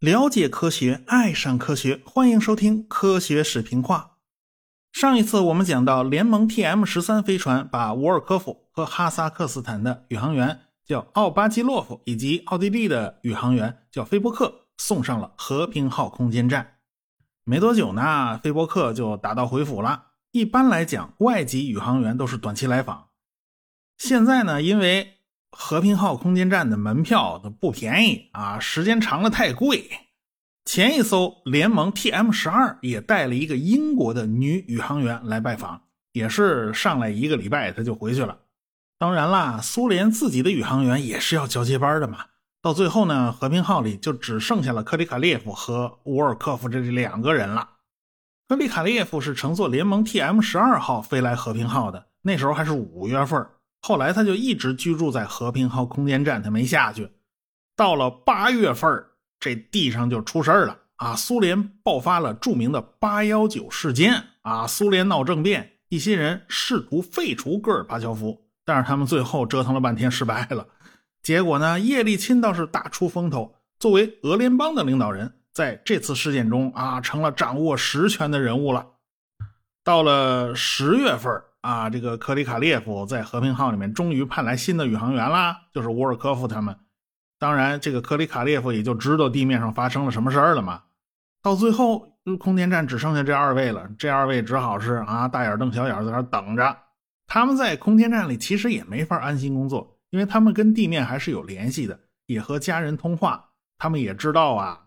了解科学，爱上科学，欢迎收听科学史评话。上一次我们讲到，联盟 TM 十三飞船把沃尔科夫和哈萨克斯坦的宇航员叫奥巴基洛夫，以及奥地利的宇航员叫菲波克送上了和平号空间站。没多久呢，菲波克就打道回府了。一般来讲，外籍宇航员都是短期来访。现在呢，因为和平号空间站的门票都不便宜啊，时间长了太贵。前一艘联盟 TM 十二也带了一个英国的女宇航员来拜访，也是上来一个礼拜他就回去了。当然啦，苏联自己的宇航员也是要交接班的嘛。到最后呢，和平号里就只剩下了克里卡列夫和沃尔科夫这两个人了。克里卡列夫是乘坐联盟 TM 十二号飞来和平号的，那时候还是五月份。后来他就一直居住在和平号空间站，他没下去。到了八月份，这地上就出事了啊！苏联爆发了著名的八幺九事件啊！苏联闹政变，一些人试图废除戈尔巴乔夫，但是他们最后折腾了半天失败了。结果呢，叶利钦倒是大出风头，作为俄联邦的领导人，在这次事件中啊，成了掌握实权的人物了。到了十月份。啊，这个克里卡列夫在和平号里面终于派来新的宇航员啦，就是沃尔科夫他们。当然，这个克里卡列夫也就知道地面上发生了什么事儿了嘛。到最后，空间站只剩下这二位了，这二位只好是啊，大眼瞪小眼在那等着。他们在空间站里其实也没法安心工作，因为他们跟地面还是有联系的，也和家人通话。他们也知道啊，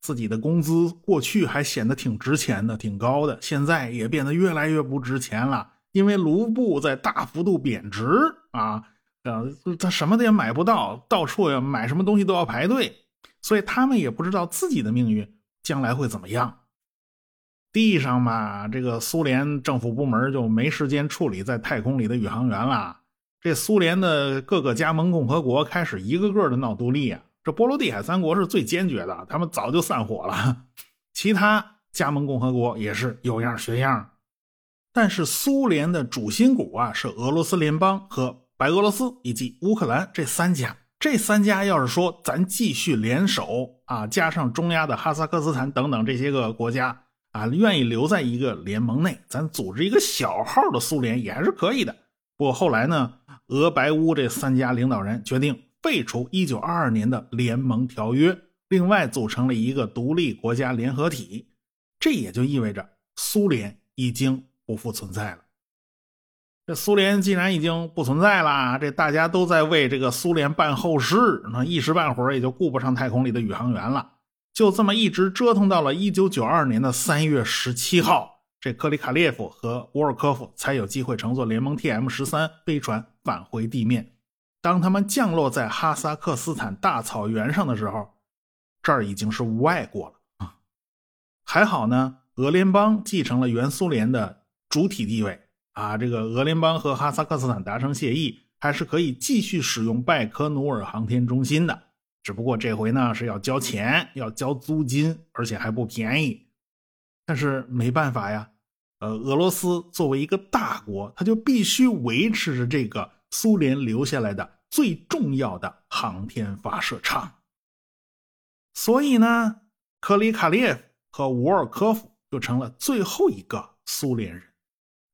自己的工资过去还显得挺值钱的、挺高的，现在也变得越来越不值钱了。因为卢布在大幅度贬值啊，呃，他什么的也买不到，到处要买什么东西都要排队，所以他们也不知道自己的命运将来会怎么样。地上嘛，这个苏联政府部门就没时间处理在太空里的宇航员了。这苏联的各个加盟共和国开始一个个的闹独立啊。这波罗的海三国是最坚决的，他们早就散伙了。其他加盟共和国也是有样学样。但是苏联的主心骨啊是俄罗斯联邦和白俄罗斯以及乌克兰这三家，这三家要是说咱继续联手啊，加上中亚的哈萨克斯坦等等这些个国家啊，愿意留在一个联盟内，咱组织一个小号的苏联也还是可以的。不过后来呢，俄白乌这三家领导人决定废除1922年的联盟条约，另外组成了一个独立国家联合体，这也就意味着苏联已经。不复存在了。这苏联既然已经不存在了，这大家都在为这个苏联办后事，那一时半会儿也就顾不上太空里的宇航员了。就这么一直折腾到了一九九二年的三月十七号，这克里卡列夫和沃尔科夫才有机会乘坐联盟 TM 十三飞船返回地面。当他们降落在哈萨克斯坦大草原上的时候，这儿已经是外国了啊。还好呢，俄联邦继承了原苏联的。主体地位啊，这个俄联邦和哈萨克斯坦达成协议，还是可以继续使用拜科努尔航天中心的。只不过这回呢是要交钱，要交租金，而且还不便宜。但是没办法呀，呃，俄罗斯作为一个大国，他就必须维持着这个苏联留下来的最重要的航天发射场。所以呢，克里卡列夫和沃尔科夫就成了最后一个苏联人。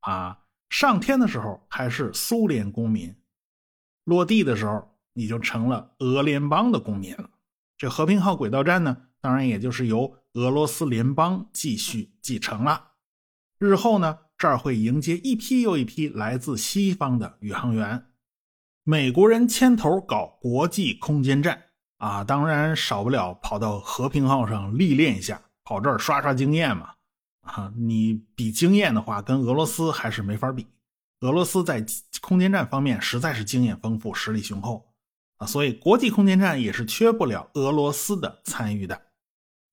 啊，上天的时候还是苏联公民，落地的时候你就成了俄联邦的公民了。这和平号轨道站呢，当然也就是由俄罗斯联邦继续继承了。日后呢，这儿会迎接一批又一批来自西方的宇航员，美国人牵头搞国际空间站啊，当然少不了跑到和平号上历练一下，跑这儿刷刷经验嘛。啊，你比经验的话，跟俄罗斯还是没法比。俄罗斯在空间站方面实在是经验丰富、实力雄厚啊，所以国际空间站也是缺不了俄罗斯的参与的。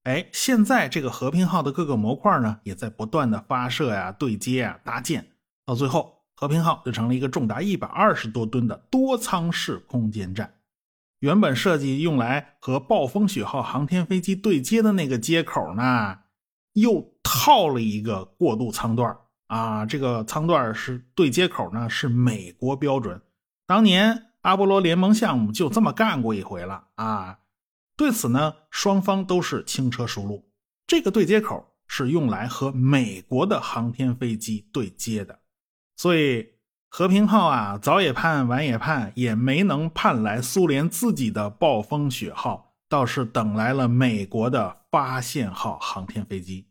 哎，现在这个和平号的各个模块呢，也在不断的发射呀、对接啊、搭建，到最后，和平号就成了一个重达一百二十多吨的多舱式空间站。原本设计用来和暴风雪号航天飞机对接的那个接口呢？又套了一个过渡舱段啊，这个舱段是对接口呢，是美国标准，当年阿波罗联盟项目就这么干过一回了啊。对此呢，双方都是轻车熟路。这个对接口是用来和美国的航天飞机对接的，所以和平号啊，早也盼，晚也盼，也没能盼来苏联自己的暴风雪号，倒是等来了美国的发现号航天飞机。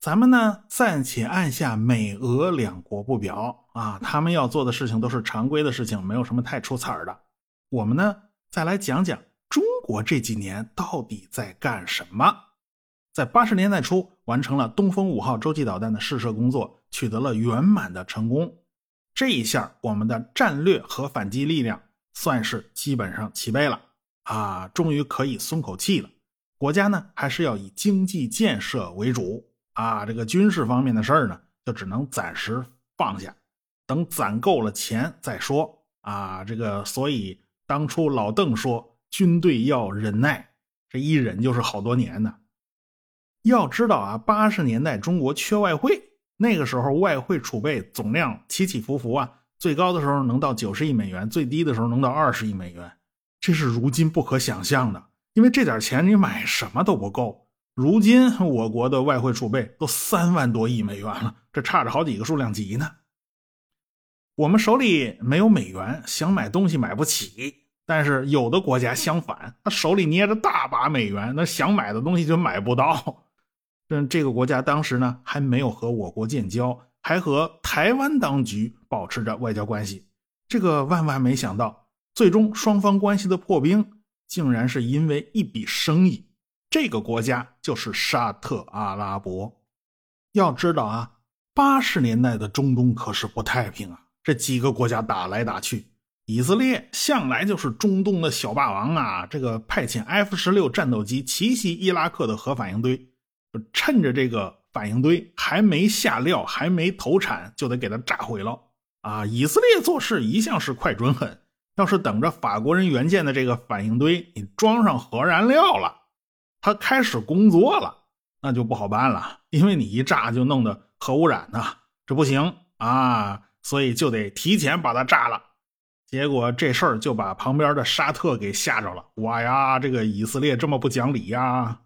咱们呢，暂且按下美俄两国不表啊，他们要做的事情都是常规的事情，没有什么太出彩的。我们呢，再来讲讲中国这几年到底在干什么。在八十年代初，完成了东风五号洲际导弹的试射工作，取得了圆满的成功。这一下，我们的战略核反击力量算是基本上齐备了啊，终于可以松口气了。国家呢，还是要以经济建设为主。啊，这个军事方面的事儿呢，就只能暂时放下，等攒够了钱再说。啊，这个所以当初老邓说军队要忍耐，这一忍就是好多年呢。要知道啊，八十年代中国缺外汇，那个时候外汇储备总量起起伏伏啊，最高的时候能到九十亿美元，最低的时候能到二十亿美元，这是如今不可想象的。因为这点钱你买什么都不够。如今我国的外汇储备都三万多亿美元了，这差着好几个数量级呢。我们手里没有美元，想买东西买不起。但是有的国家相反，他手里捏着大把美元，那想买的东西就买不到。这这个国家当时呢还没有和我国建交，还和台湾当局保持着外交关系。这个万万没想到，最终双方关系的破冰，竟然是因为一笔生意。这个国家就是沙特阿拉伯。要知道啊，八十年代的中东可是不太平啊，这几个国家打来打去。以色列向来就是中东的小霸王啊，这个派遣 F 十六战斗机奇袭伊拉克的核反应堆，趁着这个反应堆还没下料、还没投产，就得给它炸毁了啊！以色列做事一向是快准狠，要是等着法国人援建的这个反应堆，你装上核燃料了。他开始工作了，那就不好办了，因为你一炸就弄得核污染呢，这不行啊，所以就得提前把它炸了。结果这事儿就把旁边的沙特给吓着了，哇呀，这个以色列这么不讲理呀！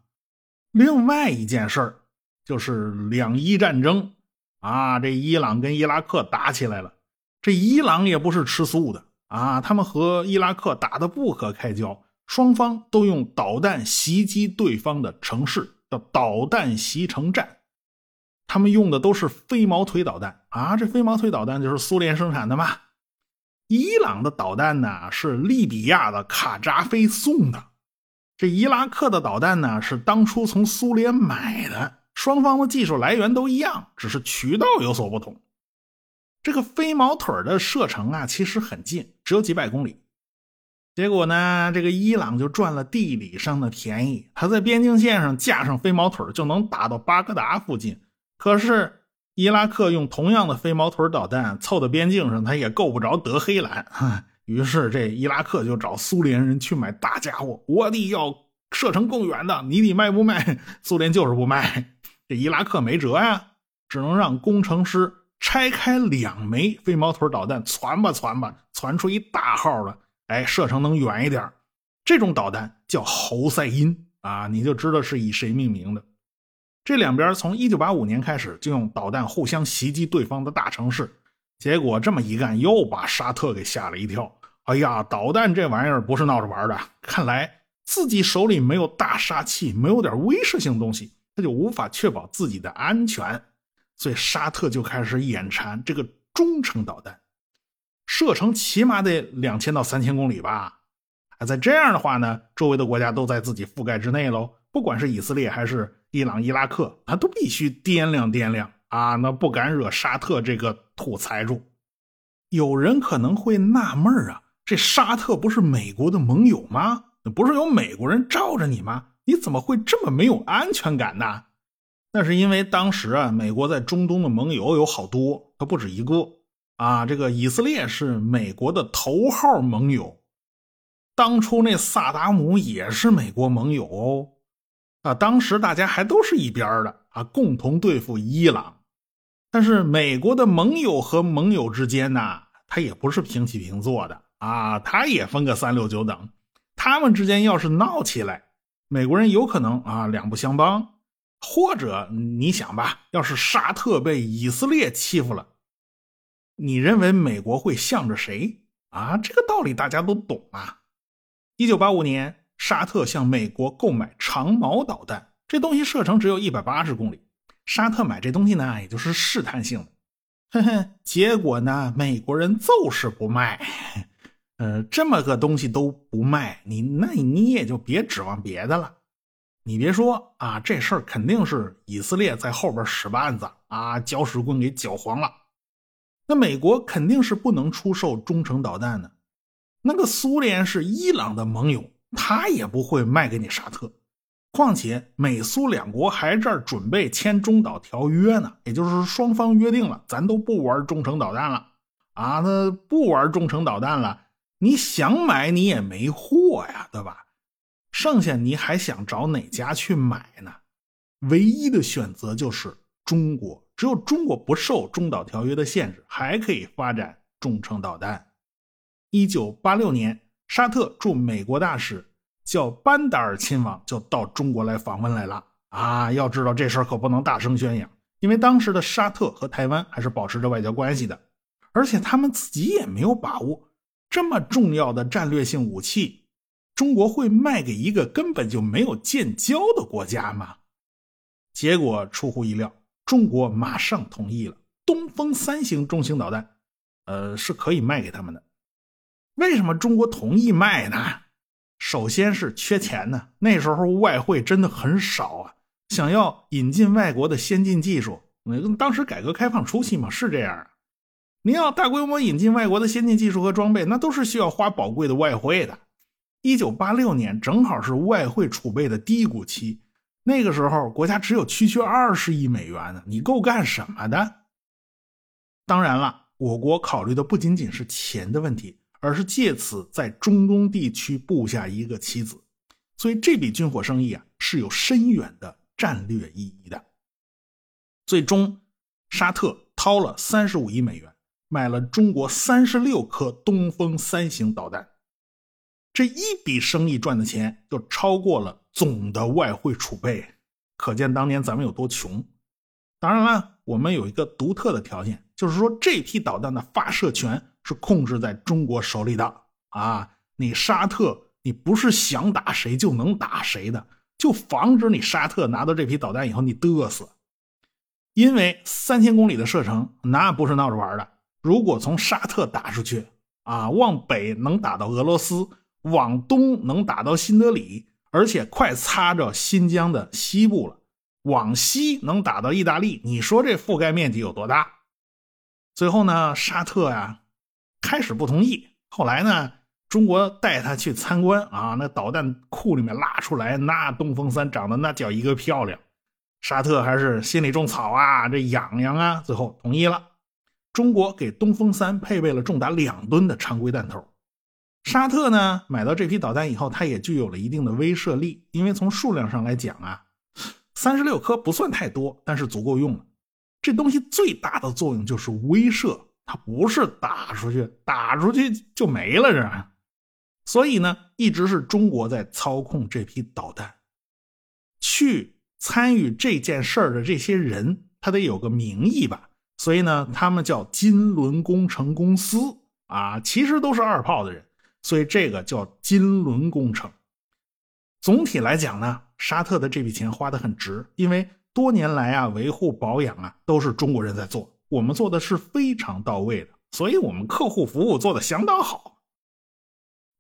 另外一件事儿就是两伊战争啊，这伊朗跟伊拉克打起来了，这伊朗也不是吃素的啊，他们和伊拉克打得不可开交。双方都用导弹袭击对方的城市，叫导弹袭城战。他们用的都是飞毛腿导弹啊，这飞毛腿导弹就是苏联生产的嘛。伊朗的导弹呢是利比亚的卡扎菲送的，这伊拉克的导弹呢是当初从苏联买的。双方的技术来源都一样，只是渠道有所不同。这个飞毛腿的射程啊其实很近，只有几百公里。结果呢，这个伊朗就赚了地理上的便宜，他在边境线上架上飞毛腿就能打到巴格达附近。可是伊拉克用同样的飞毛腿导弹凑到边境上，他也够不着德黑兰。于是这伊拉克就找苏联人去买大家伙，我的要射程更远的，你得卖不卖？苏联就是不卖，这伊拉克没辙呀，只能让工程师拆开两枚飞毛腿导弹，攒吧攒吧，攒出一大号的。哎，射程能远一点这种导弹叫侯赛因啊，你就知道是以谁命名的。这两边从1985年开始就用导弹互相袭击对方的大城市，结果这么一干，又把沙特给吓了一跳。哎呀，导弹这玩意儿不是闹着玩的，看来自己手里没有大杀器，没有点威慑性东西，他就无法确保自己的安全。所以沙特就开始眼馋这个中程导弹。射程起码得两千到三千公里吧？啊，在这样的话呢，周围的国家都在自己覆盖之内喽。不管是以色列还是伊朗、伊拉克，他都必须掂量掂量啊，那不敢惹沙特这个土财主。有人可能会纳闷啊，这沙特不是美国的盟友吗？不是有美国人罩着你吗？你怎么会这么没有安全感呢？那是因为当时啊，美国在中东的盟友有好多，他不止一个。啊，这个以色列是美国的头号盟友，当初那萨达姆也是美国盟友哦。啊，当时大家还都是一边的啊，共同对付伊朗。但是美国的盟友和盟友之间呢，他也不是平起平坐的啊，他也分个三六九等。他们之间要是闹起来，美国人有可能啊两不相帮，或者你想吧，要是沙特被以色列欺负了，你认为美国会向着谁啊？这个道理大家都懂啊。一九八五年，沙特向美国购买长矛导弹，这东西射程只有一百八十公里。沙特买这东西呢，也就是试探性的。哼哼，结果呢，美国人就是不卖。呃，这么个东西都不卖，你那你也就别指望别的了。你别说啊，这事儿肯定是以色列在后边使绊子啊，搅屎棍给搅黄了。那美国肯定是不能出售中程导弹的。那个苏联是伊朗的盟友，他也不会卖给你沙特。况且美苏两国还这儿准备签中导条约呢，也就是双方约定了，咱都不玩中程导弹了啊，那不玩中程导弹了，你想买你也没货呀，对吧？剩下你还想找哪家去买呢？唯一的选择就是中国，只有中国不受中导条约的限制，还可以发展中程导弹。一九八六年，沙特驻美国大使。叫班达尔亲王就到中国来访问来了啊！要知道这事儿可不能大声宣扬，因为当时的沙特和台湾还是保持着外交关系的，而且他们自己也没有把握这么重要的战略性武器，中国会卖给一个根本就没有建交的国家吗？结果出乎意料，中国马上同意了，东风三型中型导弹，呃，是可以卖给他们的。为什么中国同意卖呢？首先是缺钱呢，那时候外汇真的很少啊，想要引进外国的先进技术，那当时改革开放初期嘛是这样啊，你要大规模引进外国的先进技术和装备，那都是需要花宝贵的外汇的。一九八六年正好是外汇储备的低谷期，那个时候国家只有区区二十亿美元呢，你够干什么的？当然了，我国考虑的不仅仅是钱的问题。而是借此在中东地区布下一个棋子，所以这笔军火生意啊是有深远的战略意义的。最终，沙特掏了三十五亿美元，买了中国三十六颗东风三型导弹。这一笔生意赚的钱就超过了总的外汇储备，可见当年咱们有多穷。当然了，我们有一个独特的条件，就是说这批导弹的发射权。是控制在中国手里的啊！你沙特，你不是想打谁就能打谁的，就防止你沙特拿到这批导弹以后你嘚瑟。因为三千公里的射程那不是闹着玩的，如果从沙特打出去啊，往北能打到俄罗斯，往东能打到新德里，而且快擦着新疆的西部了，往西能打到意大利，你说这覆盖面积有多大？最后呢，沙特呀。开始不同意，后来呢，中国带他去参观啊，那导弹库里面拉出来，那东风三长得那叫一个漂亮，沙特还是心里种草啊，这痒痒啊，最后同意了。中国给东风三配备了重达两吨的常规弹头，沙特呢买到这批导弹以后，它也具有了一定的威慑力，因为从数量上来讲啊，三十六颗不算太多，但是足够用了。这东西最大的作用就是威慑。它不是打出去，打出去就没了，这。所以呢，一直是中国在操控这批导弹。去参与这件事儿的这些人，他得有个名义吧？所以呢，他们叫金轮工程公司啊，其实都是二炮的人，所以这个叫金轮工程。总体来讲呢，沙特的这笔钱花的很值，因为多年来啊，维护保养啊，都是中国人在做。我们做的是非常到位的，所以我们客户服务做的相当好。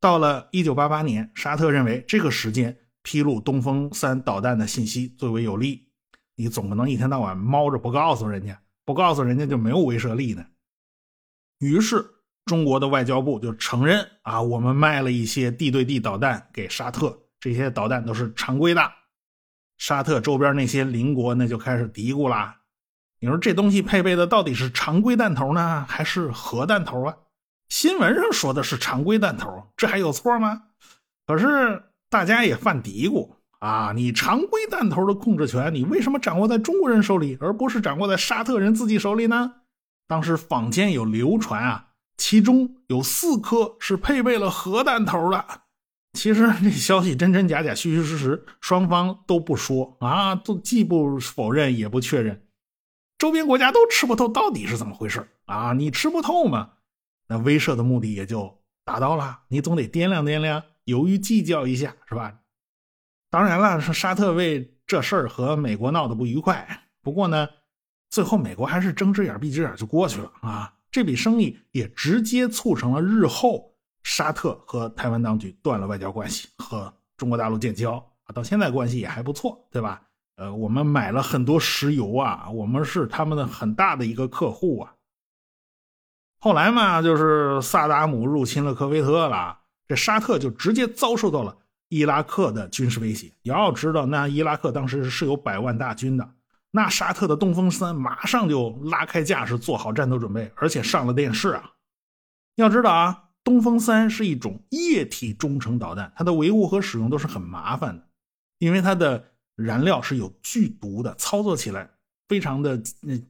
到了一九八八年，沙特认为这个时间披露东风三导弹的信息最为有利。你总不能一天到晚猫着不告诉人家，不告诉人家就没有威慑力呢。于是，中国的外交部就承认啊，我们卖了一些地对地导弹给沙特，这些导弹都是常规的。沙特周边那些邻国那就开始嘀咕啦。你说这东西配备的到底是常规弹头呢，还是核弹头啊？新闻上说的是常规弹头，这还有错吗？可是大家也犯嘀咕啊！你常规弹头的控制权，你为什么掌握在中国人手里，而不是掌握在沙特人自己手里呢？当时坊间有流传啊，其中有四颗是配备了核弹头的。其实这消息真真假假、虚虚实实，双方都不说啊，都既不否认也不确认。周边国家都吃不透到底是怎么回事啊？你吃不透嘛，那威慑的目的也就达到了。你总得掂量掂量，犹豫计较一下，是吧？当然了，是沙特为这事儿和美国闹得不愉快。不过呢，最后美国还是睁只眼闭只眼就过去了啊。这笔生意也直接促成了日后沙特和台湾当局断了外交关系，和中国大陆建交啊。到现在关系也还不错，对吧？呃，我们买了很多石油啊，我们是他们的很大的一个客户啊。后来嘛，就是萨达姆入侵了科威特了，这沙特就直接遭受到了。伊拉克的军事威胁，要知道，那伊拉克当时是有百万大军的，那沙特的东风三马上就拉开架势，做好战斗准备，而且上了电视啊。要知道啊，东风三是一种液体中程导弹，它的维护和使用都是很麻烦的，因为它的燃料是有剧毒的，操作起来非常的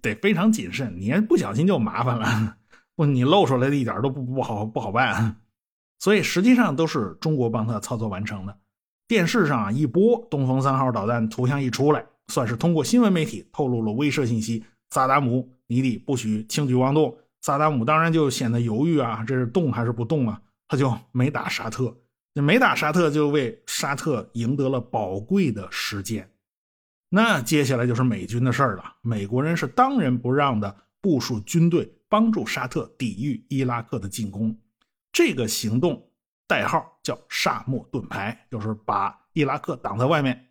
得非常谨慎，你不小心就麻烦了，不，你露出来的一点都不不好不好办。所以实际上都是中国帮他操作完成的。电视上一播东风三号导弹图像一出来，算是通过新闻媒体透露了威慑信息。萨达姆，你得不许轻举妄动。萨达姆当然就显得犹豫啊，这是动还是不动啊？他就没打沙特，没打沙特就为沙特赢得了宝贵的时间。那接下来就是美军的事儿了。美国人是当仁不让的部署军队，帮助沙特抵御伊拉克的进攻。这个行动代号叫“沙漠盾牌”，就是把伊拉克挡在外面。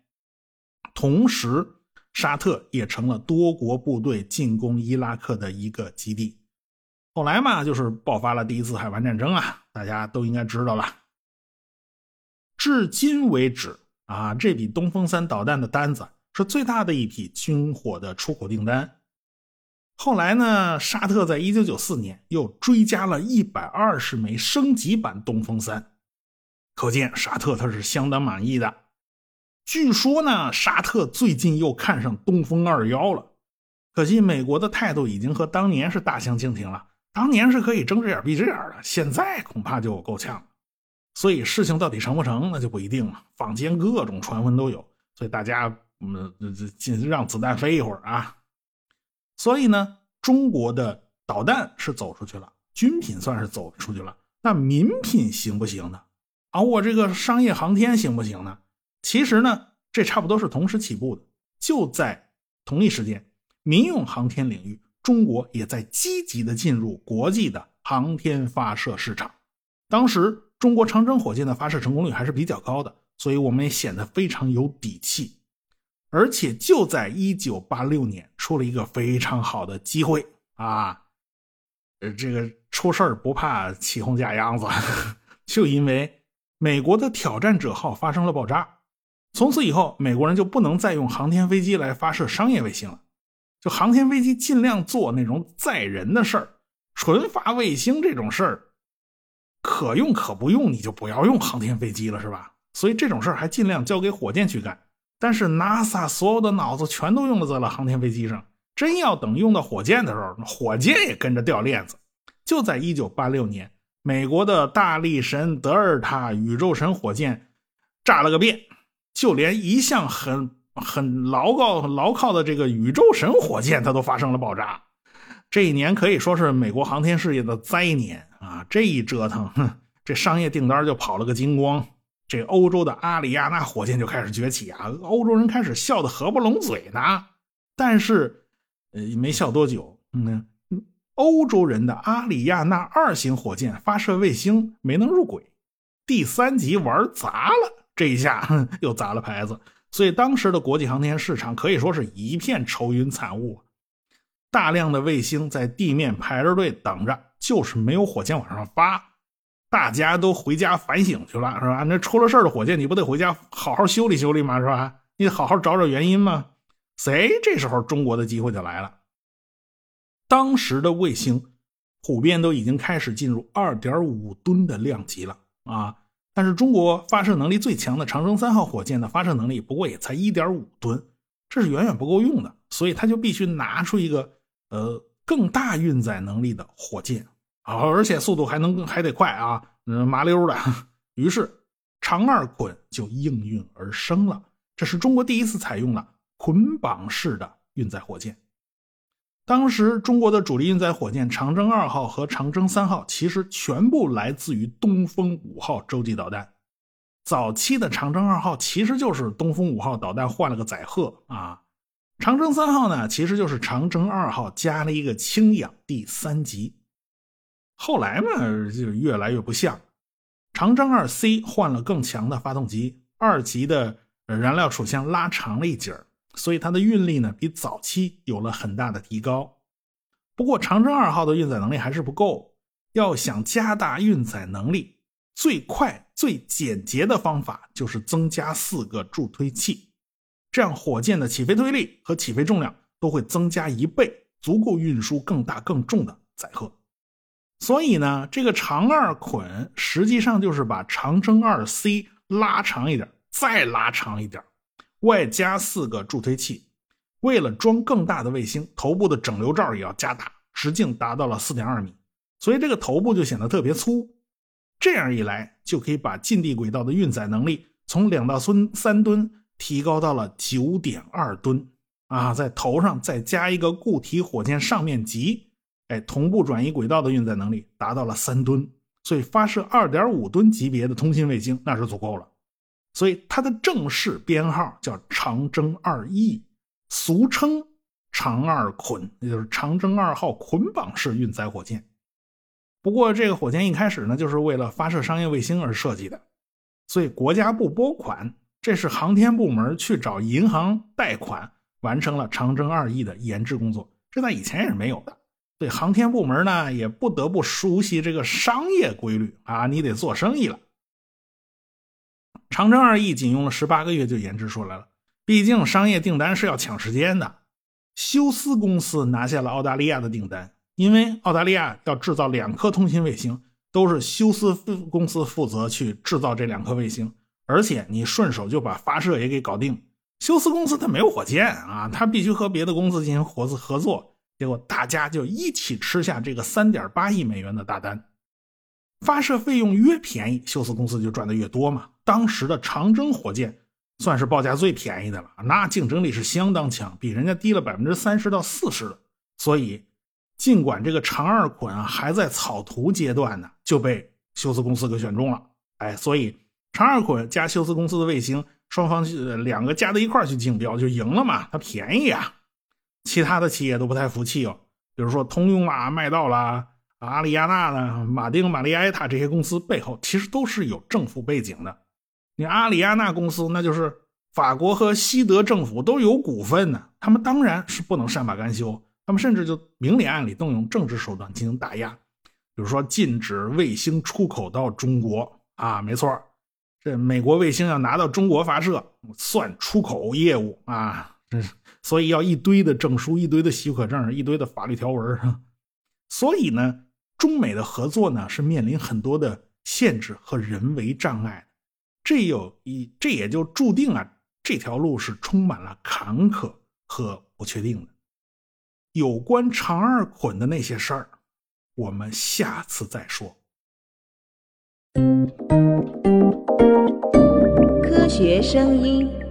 同时，沙特也成了多国部队进攻伊拉克的一个基地。后来嘛，就是爆发了第一次海湾战争啊，大家都应该知道了。至今为止啊，这笔东风三导弹的单子是最大的一批军火的出口订单。后来呢？沙特在一九九四年又追加了一百二十枚升级版东风三，可见沙特他是相当满意的。据说呢，沙特最近又看上东风二幺了。可惜美国的态度已经和当年是大相径庭了。当年是可以睁只眼闭只眼的，现在恐怕就够呛。所以事情到底成不成，那就不一定了。坊间各种传闻都有，所以大家嗯，这这让子弹飞一会儿啊。所以呢，中国的导弹是走出去了，军品算是走出去了，那民品行不行呢？啊，我这个商业航天行不行呢？其实呢，这差不多是同时起步的。就在同一时间，民用航天领域，中国也在积极的进入国际的航天发射市场。当时，中国长征火箭的发射成功率还是比较高的，所以我们也显得非常有底气。而且就在一九八六年，出了一个非常好的机会啊！呃，这个出事儿不怕起哄架秧子，就因为美国的挑战者号发生了爆炸，从此以后，美国人就不能再用航天飞机来发射商业卫星了。就航天飞机尽量做那种载人的事儿，纯发卫星这种事儿，可用可不用，你就不要用航天飞机了，是吧？所以这种事儿还尽量交给火箭去干。但是 NASA 所有的脑子全都用在了航天飞机上，真要等用到火箭的时候，火箭也跟着掉链子。就在1986年，美国的大力神德尔塔宇宙神火箭炸了个遍，就连一向很很牢靠牢靠的这个宇宙神火箭，它都发生了爆炸。这一年可以说是美国航天事业的灾年啊！这一折腾，哼，这商业订单就跑了个精光。这欧洲的阿里亚纳火箭就开始崛起啊！欧洲人开始笑得合不拢嘴呢。但是，呃，没笑多久，嗯，欧洲人的阿里亚纳二型火箭发射卫星没能入轨，第三级玩砸了，这一下 又砸了牌子。所以当时的国际航天市场可以说是一片愁云惨雾，大量的卫星在地面排着队等着，就是没有火箭往上发。大家都回家反省去了，是吧？那出了事的火箭，你不得回家好好修理修理吗？是吧？你好好找找原因吗？谁？这时候中国的机会就来了。当时的卫星普遍都已经开始进入二点五吨的量级了啊！但是中国发射能力最强的长征三号火箭的发射能力不过也才一点五吨，这是远远不够用的，所以他就必须拿出一个呃更大运载能力的火箭。啊，而且速度还能还得快啊，嗯，麻溜的。于是长二捆就应运而生了。这是中国第一次采用了捆绑式的运载火箭。当时中国的主力运载火箭长征二号和长征三号其实全部来自于东风五号洲际导弹。早期的长征二号其实就是东风五号导弹换了个载荷啊。长征三号呢，其实就是长征二号加了一个氢氧第三级。后来嘛，就越来越不像。长征二 C 换了更强的发动机，二级的燃料储箱拉长了一截所以它的运力呢比早期有了很大的提高。不过长征二号的运载能力还是不够，要想加大运载能力，最快最简洁的方法就是增加四个助推器。这样，火箭的起飞推力和起飞重量都会增加一倍，足够运输更大更重的载荷。所以呢，这个长二捆实际上就是把长征二 C 拉长一点，再拉长一点，外加四个助推器。为了装更大的卫星，头部的整流罩也要加大，直径达到了四点二米，所以这个头部就显得特别粗。这样一来，就可以把近地轨道的运载能力从两到三三吨。提高到了九点二吨啊，在头上再加一个固体火箭上面级，哎，同步转移轨道的运载能力达到了三吨，所以发射二点五吨级别的通信卫星那是足够了。所以它的正式编号叫长征二 E，俗称长二捆，也就是长征二号捆绑式运载火箭。不过这个火箭一开始呢，就是为了发射商业卫星而设计的，所以国家不拨款。这是航天部门去找银行贷款，完成了长征二 E 的研制工作。这在以前也是没有的。对航天部门呢，也不得不熟悉这个商业规律啊，你得做生意了。长征二 E 仅用了十八个月就研制出来了，毕竟商业订单是要抢时间的。休斯公司拿下了澳大利亚的订单，因为澳大利亚要制造两颗通信卫星，都是休斯公司负责去制造这两颗卫星。而且你顺手就把发射也给搞定。休斯公司它没有火箭啊，它必须和别的公司进行合资合作。结果大家就一起吃下这个三点八亿美元的大单。发射费用越便宜，休斯公司就赚的越多嘛。当时的长征火箭算是报价最便宜的了，那竞争力是相当强，比人家低了百分之三十到四十。所以，尽管这个长二捆还在草图阶段呢，就被休斯公司给选中了。哎，所以。长二捆加休斯公司的卫星，双方两个加在一块去竞标就赢了嘛？它便宜啊！其他的企业都不太服气哦，比如说通用啊、麦道啦、阿里亚纳呢、马丁、玛丽埃塔这些公司背后其实都是有政府背景的。你阿里亚纳公司那就是法国和西德政府都有股份呢，他们当然是不能善罢甘休，他们甚至就明里暗里动用政治手段进行打压，比如说禁止卫星出口到中国啊，没错。这美国卫星要拿到中国发射，算出口业务啊，这所以要一堆的证书、一堆的许可证、一堆的法律条文。所以呢，中美的合作呢是面临很多的限制和人为障碍。这有一，这也就注定啊，这条路是充满了坎坷和不确定的。有关长二捆的那些事儿，我们下次再说。科学声音。